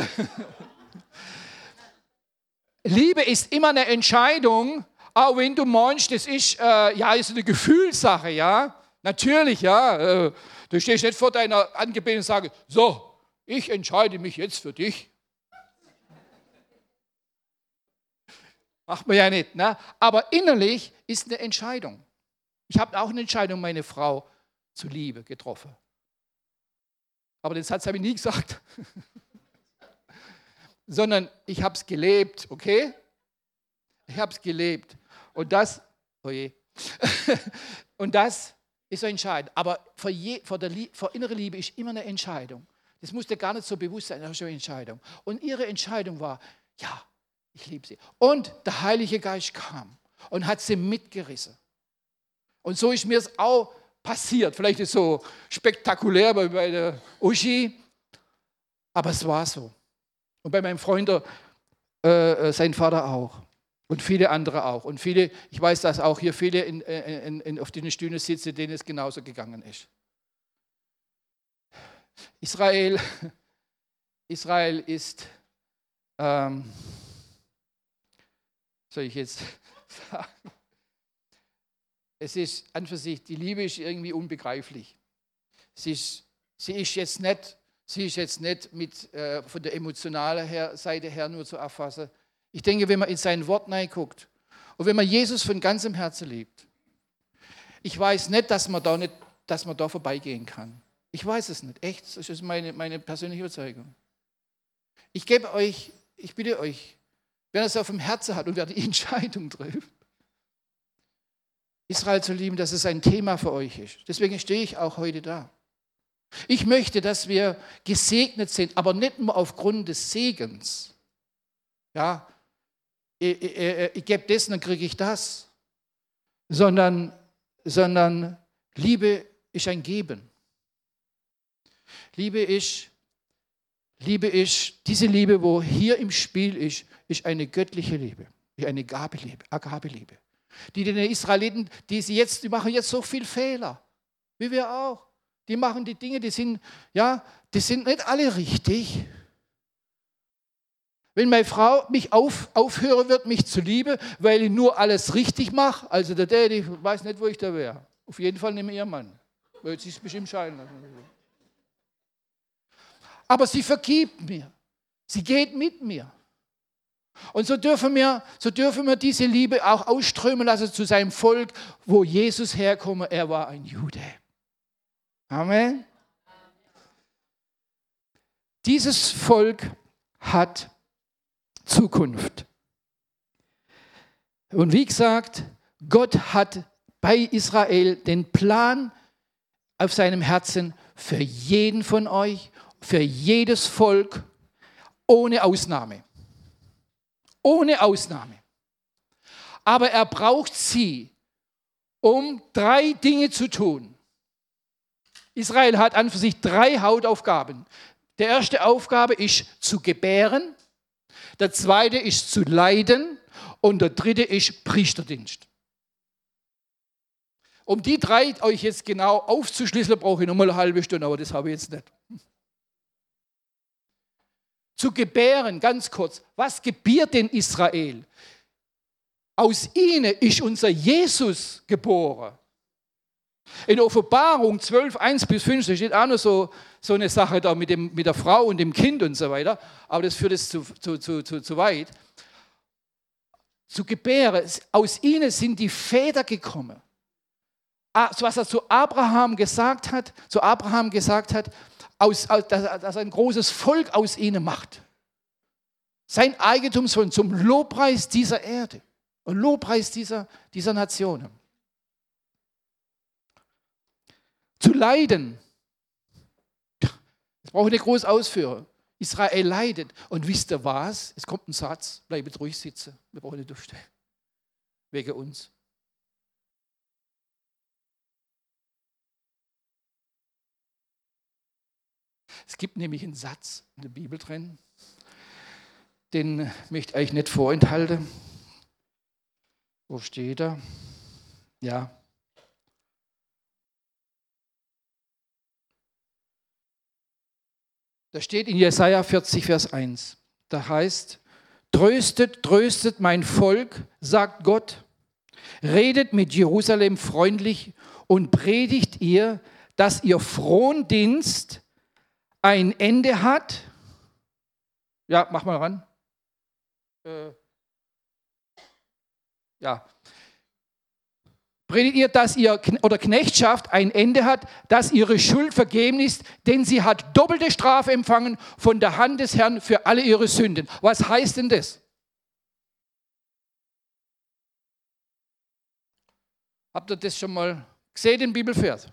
Liebe ist immer eine Entscheidung, auch wenn du meinst, das ist, äh, ja, ist eine Gefühlssache, ja. Natürlich, ja. Äh, du stehst nicht vor deiner Angebeteten und sagst, so, ich entscheide mich jetzt für dich. Macht man ja nicht. Ne? Aber innerlich ist eine Entscheidung. Ich habe auch eine Entscheidung, meine Frau zu Liebe getroffen. Aber den Satz habe ich nie gesagt. Sondern ich habe es gelebt, okay? Ich habe es gelebt. Und das, oh und das ist so entscheidend. Aber vor, je, vor, der, vor innere Liebe ist immer eine Entscheidung. Das muss dir gar nicht so bewusst sein, das ist eine Entscheidung. Und ihre Entscheidung war, ja, ich liebe sie. Und der Heilige Geist kam und hat sie mitgerissen. Und so ist mir es auch passiert. Vielleicht ist es so spektakulär bei der Uschi, aber es war so. Und bei meinem Freund, äh, äh sein Vater auch. Und viele andere auch. Und viele, ich weiß, dass auch hier viele in, in, in, auf den Stühlen sitzen, denen es genauso gegangen ist. Israel, Israel ist, ähm, soll ich jetzt sagen, es ist an für sich, die Liebe ist irgendwie unbegreiflich. Sie ist, sie ist jetzt nicht, sie ist jetzt nicht mit, äh, von der emotionalen her, Seite her nur zu erfassen, ich denke, wenn man in sein Wort guckt und wenn man Jesus von ganzem Herzen liebt, ich weiß nicht, dass man da, nicht, dass man da vorbeigehen kann. Ich weiß es nicht. Echt, das ist meine, meine persönliche Überzeugung. Ich gebe euch, ich bitte euch, wer das auf dem Herzen hat und wer die Entscheidung trifft, Israel zu lieben, dass es ein Thema für euch ist. Deswegen stehe ich auch heute da. Ich möchte, dass wir gesegnet sind, aber nicht nur aufgrund des Segens, ja, ich, ich, ich gebe das, dann kriege ich das. Sondern, sondern Liebe ist ein Geben. Liebe ist, Liebe ist, diese Liebe, wo hier im Spiel ist, ist eine göttliche Liebe, eine Gabeliebe, Agabeliebe. Die den Israeliten, die sie jetzt, die machen jetzt so viel Fehler, wie wir auch. Die machen die Dinge, die sind, ja, die sind nicht alle richtig. Wenn meine Frau mich auf, aufhören wird, mich zu lieben, weil ich nur alles richtig mache, also der Daddy, weiß nicht, wo ich da wäre. Auf jeden Fall nehme ihr Mann. Weil sie ist bestimmt scheiden lassen. Aber sie vergibt mir. Sie geht mit mir. Und so dürfen, wir, so dürfen wir diese Liebe auch ausströmen lassen zu seinem Volk, wo Jesus herkomme. Er war ein Jude. Amen. Dieses Volk hat Zukunft. Und wie gesagt, Gott hat bei Israel den Plan auf seinem Herzen für jeden von euch, für jedes Volk, ohne Ausnahme. Ohne Ausnahme. Aber er braucht sie, um drei Dinge zu tun. Israel hat an für sich drei Hautaufgaben. Die erste Aufgabe ist zu gebären, der zweite ist zu leiden und der dritte ist Priesterdienst. Um die drei euch jetzt genau aufzuschlüsseln, brauche ich nochmal eine halbe Stunde, aber das habe ich jetzt nicht. Zu gebären, ganz kurz, was gebiert denn Israel? Aus ihnen ist unser Jesus geboren. In Offenbarung 12, 1 bis 5, da steht auch noch so, so eine Sache da mit, dem, mit der Frau und dem Kind und so weiter, aber das führt es zu, zu, zu, zu, zu weit. Zu gebären, aus ihnen sind die Väter gekommen. Ah, was er zu Abraham gesagt hat, zu Abraham gesagt hat, aus, dass, dass er ein großes Volk aus ihnen macht. Sein Eigentum zum Lobpreis dieser Erde und Lobpreis dieser, dieser Nationen. zu leiden. Das brauche ich nicht groß ausführen. Israel leidet. Und wisst ihr was? Es kommt ein Satz, bleibt ruhig sitzen. Wir brauchen nicht aufstehen. Wegen uns. Es gibt nämlich einen Satz in der Bibel drin, den möchte ich euch nicht vorenthalten. Wo steht er? Ja, Da steht in Jesaja 40, Vers 1. Da heißt, tröstet, tröstet mein Volk, sagt Gott, redet mit Jerusalem freundlich und predigt ihr, dass ihr Frondienst ein Ende hat. Ja, mach mal ran. Äh, ja, Predigt ihr, dass ihr oder Knechtschaft ein Ende hat, dass ihre Schuld vergeben ist, denn sie hat doppelte Strafe empfangen von der Hand des Herrn für alle ihre Sünden. Was heißt denn das? Habt ihr das schon mal gesehen, den Bibelvers?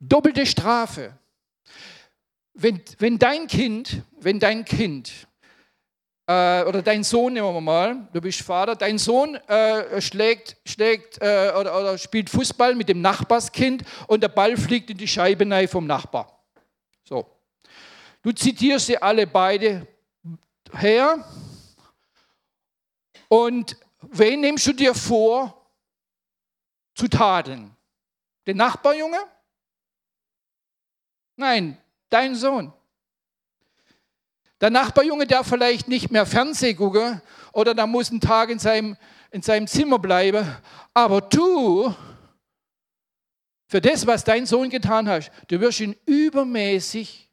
Doppelte Strafe. Wenn, wenn dein Kind, wenn dein Kind äh, oder dein Sohn, nehmen wir mal, du bist Vater, dein Sohn äh, schlägt, schlägt äh, oder, oder, spielt Fußball mit dem Nachbarskind und der Ball fliegt in die Scheibe rein vom Nachbar. So. Du zitierst sie alle beide her und wen nimmst du dir vor zu tadeln? Den Nachbarjunge? Nein, dein Sohn. Der Nachbarjunge darf vielleicht nicht mehr Fernsehen gucken oder da muss einen Tag in seinem, in seinem Zimmer bleiben. Aber du, für das, was dein Sohn getan hat, du wirst ihn übermäßig,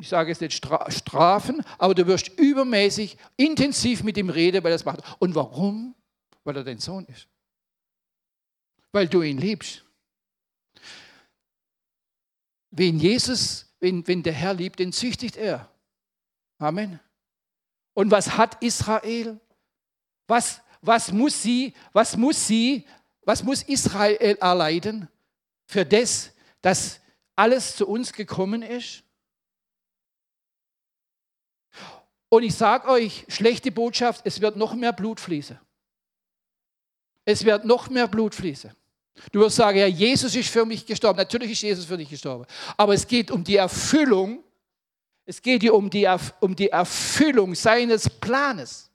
ich sage es nicht strafen, aber du wirst übermäßig intensiv mit ihm reden, weil er das macht. Und warum? Weil er dein Sohn ist. Weil du ihn liebst. Wen Jesus wenn, wenn der Herr liebt, den züchtigt er. Amen. Und was hat Israel? Was, was muss sie, was muss sie, was muss Israel erleiden für das, dass alles zu uns gekommen ist? Und ich sage euch, schlechte Botschaft, es wird noch mehr Blut fließen. Es wird noch mehr Blut fließen. Du wirst sagen, ja, Jesus ist für mich gestorben. Natürlich ist Jesus für dich gestorben. Aber es geht um die Erfüllung. Es geht hier um die, um die Erfüllung seines Planes.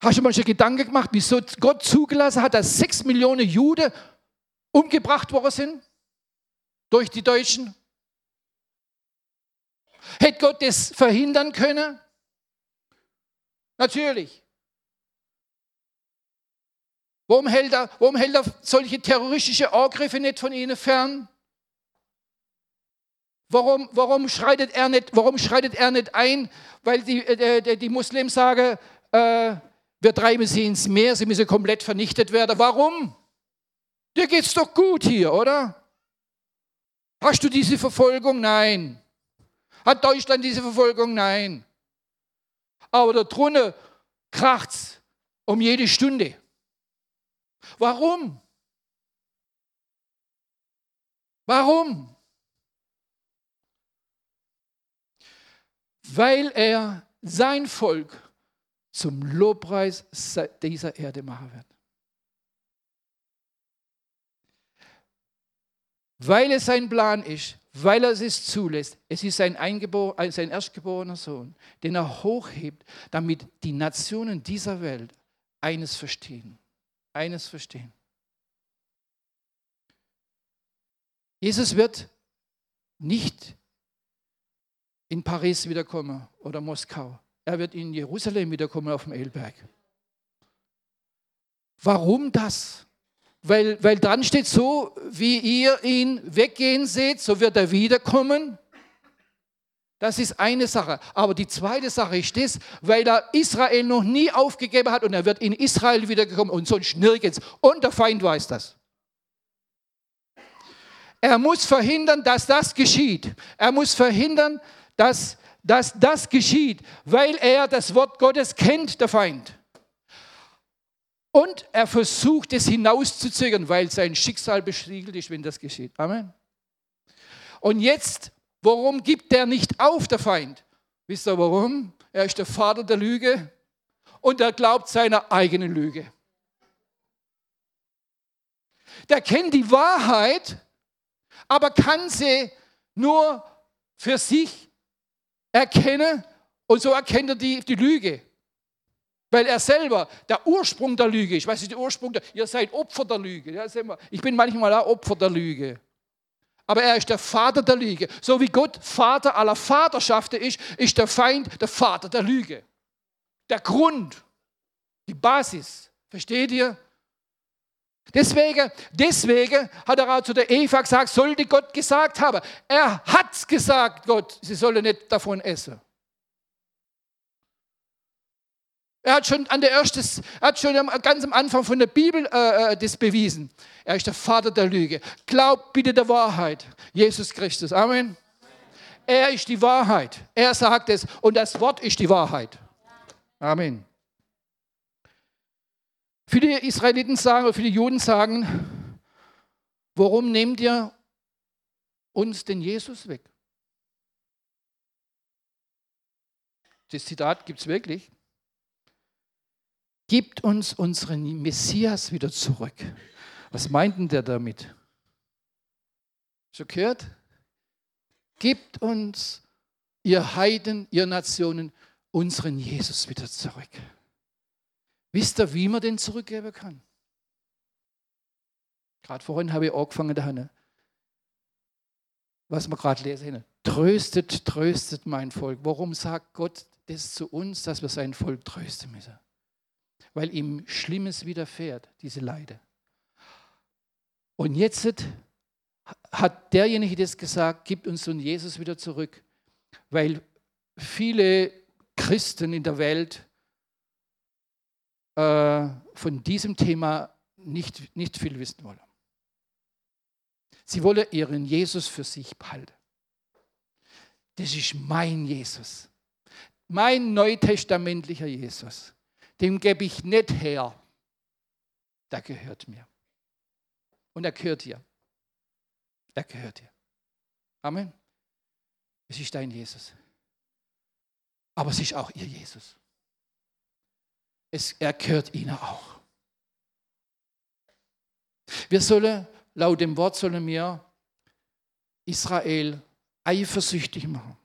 Hast du mal schon Gedanken gemacht, wieso Gott zugelassen hat, dass sechs Millionen Juden umgebracht worden sind? Durch die Deutschen? Hätte Gott das verhindern können? Natürlich. Warum hält, er, warum hält er solche terroristische Angriffe nicht von ihnen fern? Warum, warum, schreitet er nicht, warum schreitet er nicht ein? Weil die, äh, die Muslims sagen, äh, wir treiben sie ins Meer, sie müssen komplett vernichtet werden. Warum? Dir geht's doch gut hier, oder? Hast du diese Verfolgung? Nein. Hat Deutschland diese Verfolgung? Nein. Aber da drinnen kracht's um jede Stunde. Warum? Warum? Weil er sein Volk zum Lobpreis dieser Erde machen wird. Weil es sein Plan ist, weil er es zulässt. Es ist sein, äh, sein erstgeborener Sohn, den er hochhebt, damit die Nationen dieser Welt eines verstehen. Eines verstehen. Jesus wird nicht in Paris wiederkommen oder Moskau. Er wird in Jerusalem wiederkommen auf dem Elberg. Warum das? Weil, weil dann steht so, wie ihr ihn weggehen seht, so wird er wiederkommen. Das ist eine Sache. Aber die zweite Sache ist das, weil er Israel noch nie aufgegeben hat und er wird in Israel wiedergekommen und sonst nirgends. Und der Feind weiß das. Er muss verhindern, dass das geschieht. Er muss verhindern, dass, dass das geschieht, weil er das Wort Gottes kennt, der Feind. Und er versucht es hinauszuzögern, weil sein Schicksal beschriegelt ist, wenn das geschieht. Amen. Und jetzt, warum gibt er nicht auf, der Feind? Wisst ihr warum? Er ist der Vater der Lüge und er glaubt seiner eigenen Lüge. Der kennt die Wahrheit, aber kann sie nur für sich erkennen und so erkennt er die, die Lüge. Weil er selber der Ursprung der Lüge ist. Was ist der Ursprung der Ihr seid Opfer der Lüge. Ja, ich bin manchmal auch Opfer der Lüge. Aber er ist der Vater der Lüge. So wie Gott Vater aller Vaterschaften ist, ist der Feind der Vater der Lüge. Der Grund, die Basis. Versteht ihr? Deswegen, deswegen hat er auch zu der Eva gesagt, sollte Gott gesagt haben. Er hat es gesagt, Gott, sie solle nicht davon essen. Er hat schon an der ersten, er hat schon ganz am Anfang von der Bibel äh, äh, das bewiesen. Er ist der Vater der Lüge. Glaub bitte der Wahrheit. Jesus Christus. Amen. Er ist die Wahrheit. Er sagt es und das Wort ist die Wahrheit. Amen. Viele Israeliten sagen oder viele Juden sagen, warum nehmt ihr uns den Jesus weg? Das Zitat gibt es wirklich. Gibt uns unseren Messias wieder zurück. Was meinten der damit? Schon gehört? Gibt uns, ihr Heiden, ihr Nationen, unseren Jesus wieder zurück. Wisst ihr, wie man den zurückgeben kann? Gerade vorhin habe ich angefangen, da Hanne. Was wir gerade lesen. Tröstet, tröstet mein Volk. Warum sagt Gott das zu uns, dass wir sein Volk trösten müssen? Weil ihm Schlimmes widerfährt, diese Leide. Und jetzt hat derjenige das gesagt, gibt uns nun Jesus wieder zurück, weil viele Christen in der Welt äh, von diesem Thema nicht, nicht viel wissen wollen. Sie wollen ihren Jesus für sich behalten. Das ist mein Jesus, mein neutestamentlicher Jesus dem gebe ich nicht her. Der gehört mir. Und er gehört dir. Er gehört dir. Amen. Es ist dein Jesus. Aber es ist auch ihr Jesus. Es, er gehört ihnen auch. Wir sollen, laut dem Wort sollen wir Israel eifersüchtig machen.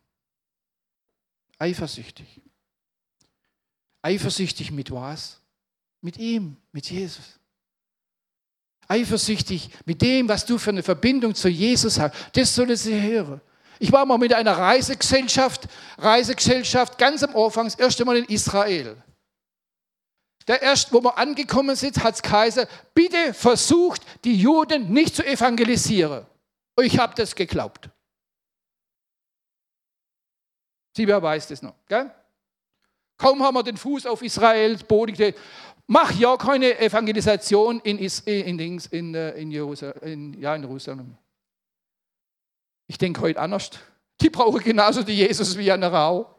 Eifersüchtig. Eifersüchtig mit was? Mit ihm, mit Jesus. Eifersüchtig mit dem, was du für eine Verbindung zu Jesus hast. Das sollen sie hören. Ich war mal mit einer Reisegesellschaft, Reisegesellschaft ganz am Anfang, das erste Mal in Israel. Der erste, wo wir angekommen sind, hat Kaiser, bitte versucht, die Juden nicht zu evangelisieren. Ich habe das geglaubt. Sie, wer weiß das noch? Gell? Kaum haben wir den Fuß auf Israels Boden. Mach ja keine Evangelisation in, in, in, in, äh, Jerusalem, ja, in Jerusalem. Ich denke heute anders. Die brauchen genauso die Jesus wie andere auch.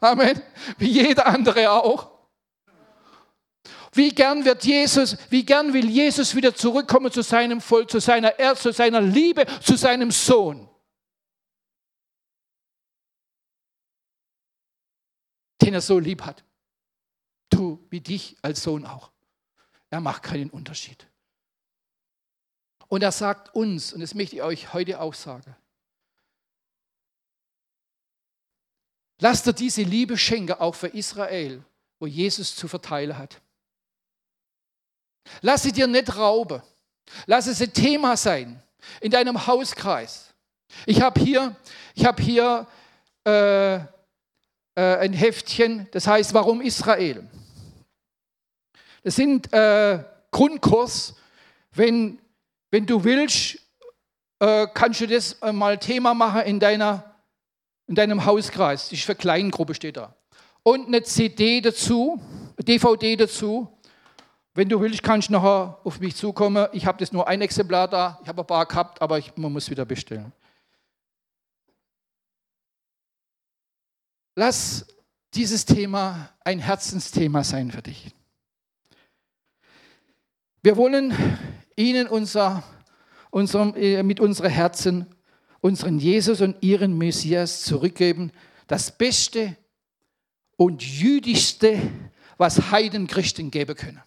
Amen. Wie jeder andere auch. Wie gern wird Jesus, wie gern will Jesus wieder zurückkommen zu seinem Volk, zu seiner Erde, zu seiner Liebe, zu seinem Sohn. Den er so lieb hat. Du wie dich als Sohn auch. Er macht keinen Unterschied. Und er sagt uns, und das möchte ich euch heute auch sagen, lasst dir diese Liebe schenken, auch für Israel, wo Jesus zu verteilen hat. Lass sie dir nicht rauben. Lass es ein Thema sein in deinem Hauskreis. Ich habe hier, ich hab hier äh, äh, ein Heftchen, das heißt, warum Israel? Das sind äh, Grundkurs, wenn wenn du willst, äh, kannst du das äh, mal Thema machen in, deiner, in deinem Hauskreis. Das ist für Kleingruppe steht da. Und eine CD dazu, DVD dazu. Wenn du willst, kannst du nachher auf mich zukommen. Ich habe das nur ein Exemplar da. Ich habe ein paar gehabt, aber ich, man muss wieder bestellen. Lass dieses Thema ein Herzensthema sein für dich. Wir wollen ihnen unser, unserem, äh, mit unseren Herzen unseren Jesus und ihren Messias zurückgeben. Das Beste und Jüdischste, was Heidenchristen geben können.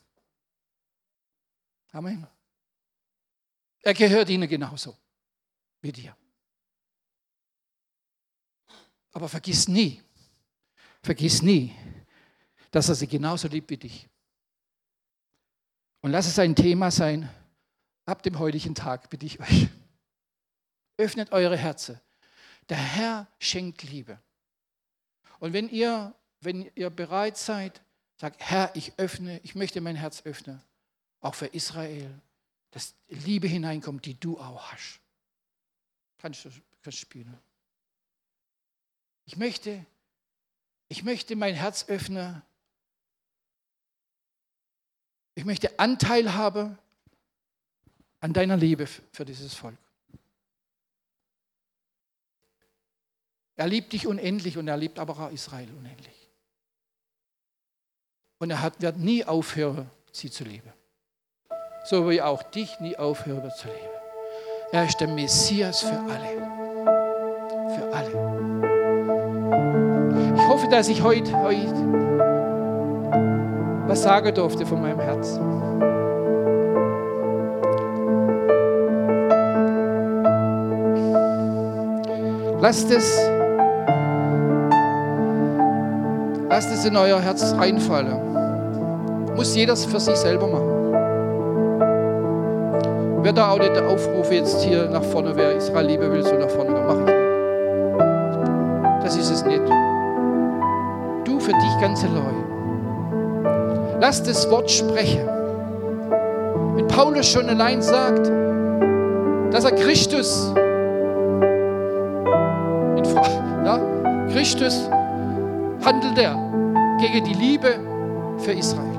Amen. Er gehört ihnen genauso wie dir. Aber vergiss nie, vergiss nie, dass er sie genauso liebt wie dich. Und lass es ein Thema sein, ab dem heutigen Tag bitte ich euch, öffnet eure Herzen. Der Herr schenkt Liebe. Und wenn ihr, wenn ihr bereit seid, sagt, Herr, ich öffne, ich möchte mein Herz öffnen, auch für Israel, dass Liebe hineinkommt, die du auch hast. Kannst du kannst spielen. Ich möchte, ich möchte mein Herz öffnen. Ich möchte Anteil haben an deiner Liebe für dieses Volk. Er liebt dich unendlich und er liebt aber auch Israel unendlich. Und er hat, wird nie aufhören, sie zu lieben. So wie auch dich nie aufhören wird zu lieben. Er ist der Messias für alle. Für alle. Dass ich heute, heute was sagen durfte von meinem Herzen. Lasst es, lasst es in euer Herz reinfallen. Muss jeder für sich selber machen. Wer da auch nicht der Aufruf jetzt hier nach vorne, wer Israel lieben will, so nach vorne, mache ich nicht. Das ist es nicht. Für dich ganz allein. Lass das Wort sprechen. Wenn Paulus schon allein sagt, dass er Christus Christus handelt er gegen die Liebe für Israel.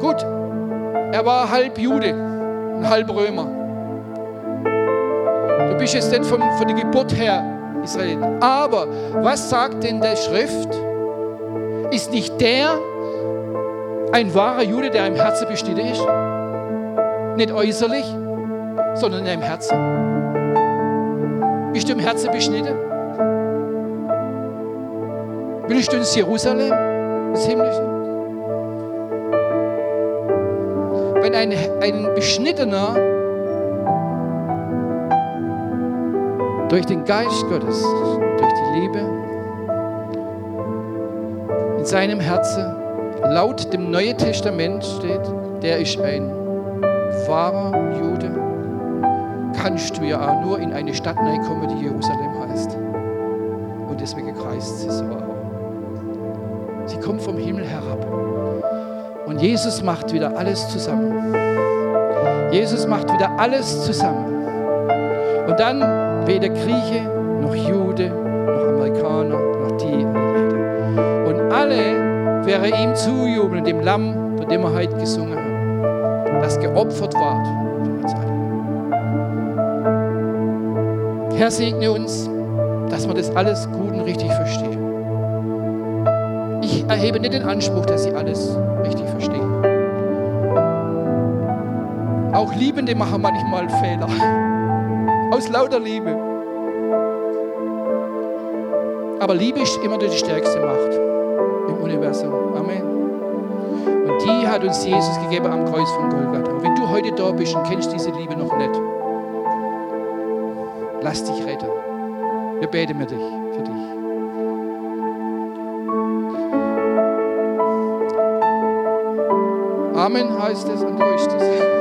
Gut, er war halb Jude und halb Römer. Du bist jetzt denn von, von der Geburt her Israelit. Aber was sagt denn der Schrift? Ist nicht der ein wahrer Jude, der im Herzen besteht ist? Nicht äußerlich, sondern deinem Herzen. Bist du im Herzen beschnitten? Willst du ins Jerusalem, das Himmlische? Wenn ein, ein Beschnittener durch den Geist Gottes, durch die Liebe in seinem Herzen laut dem Neuen Testament steht, der ist ein wahrer Jude, kannst du ja auch nur in eine Stadt kommen, die Jerusalem heißt. Und deswegen kreist sie so auch. Sie kommt vom Himmel herab. Und Jesus macht wieder alles zusammen. Jesus macht wieder alles zusammen. Und dann weder Grieche noch Jude noch Amerikaner noch die und jeder. Und alle wäre ihm zujubeln, dem Lamm, von dem wir heute gesungen haben, das geopfert war für uns alle. Herr, segne uns, dass wir das alles gut und richtig verstehen. Ich erhebe nicht den Anspruch, dass sie alles richtig verstehen. Auch Liebende machen manchmal Fehler. Aus lauter Liebe. Aber Liebe ist immer die stärkste Macht im Universum. Amen. Und die hat uns Jesus gegeben am Kreuz von Golgatha. Und wenn du heute da bist und kennst diese Liebe noch nicht, lass dich retten. Wir beten mit dich, für dich. Amen heißt es und so ist es.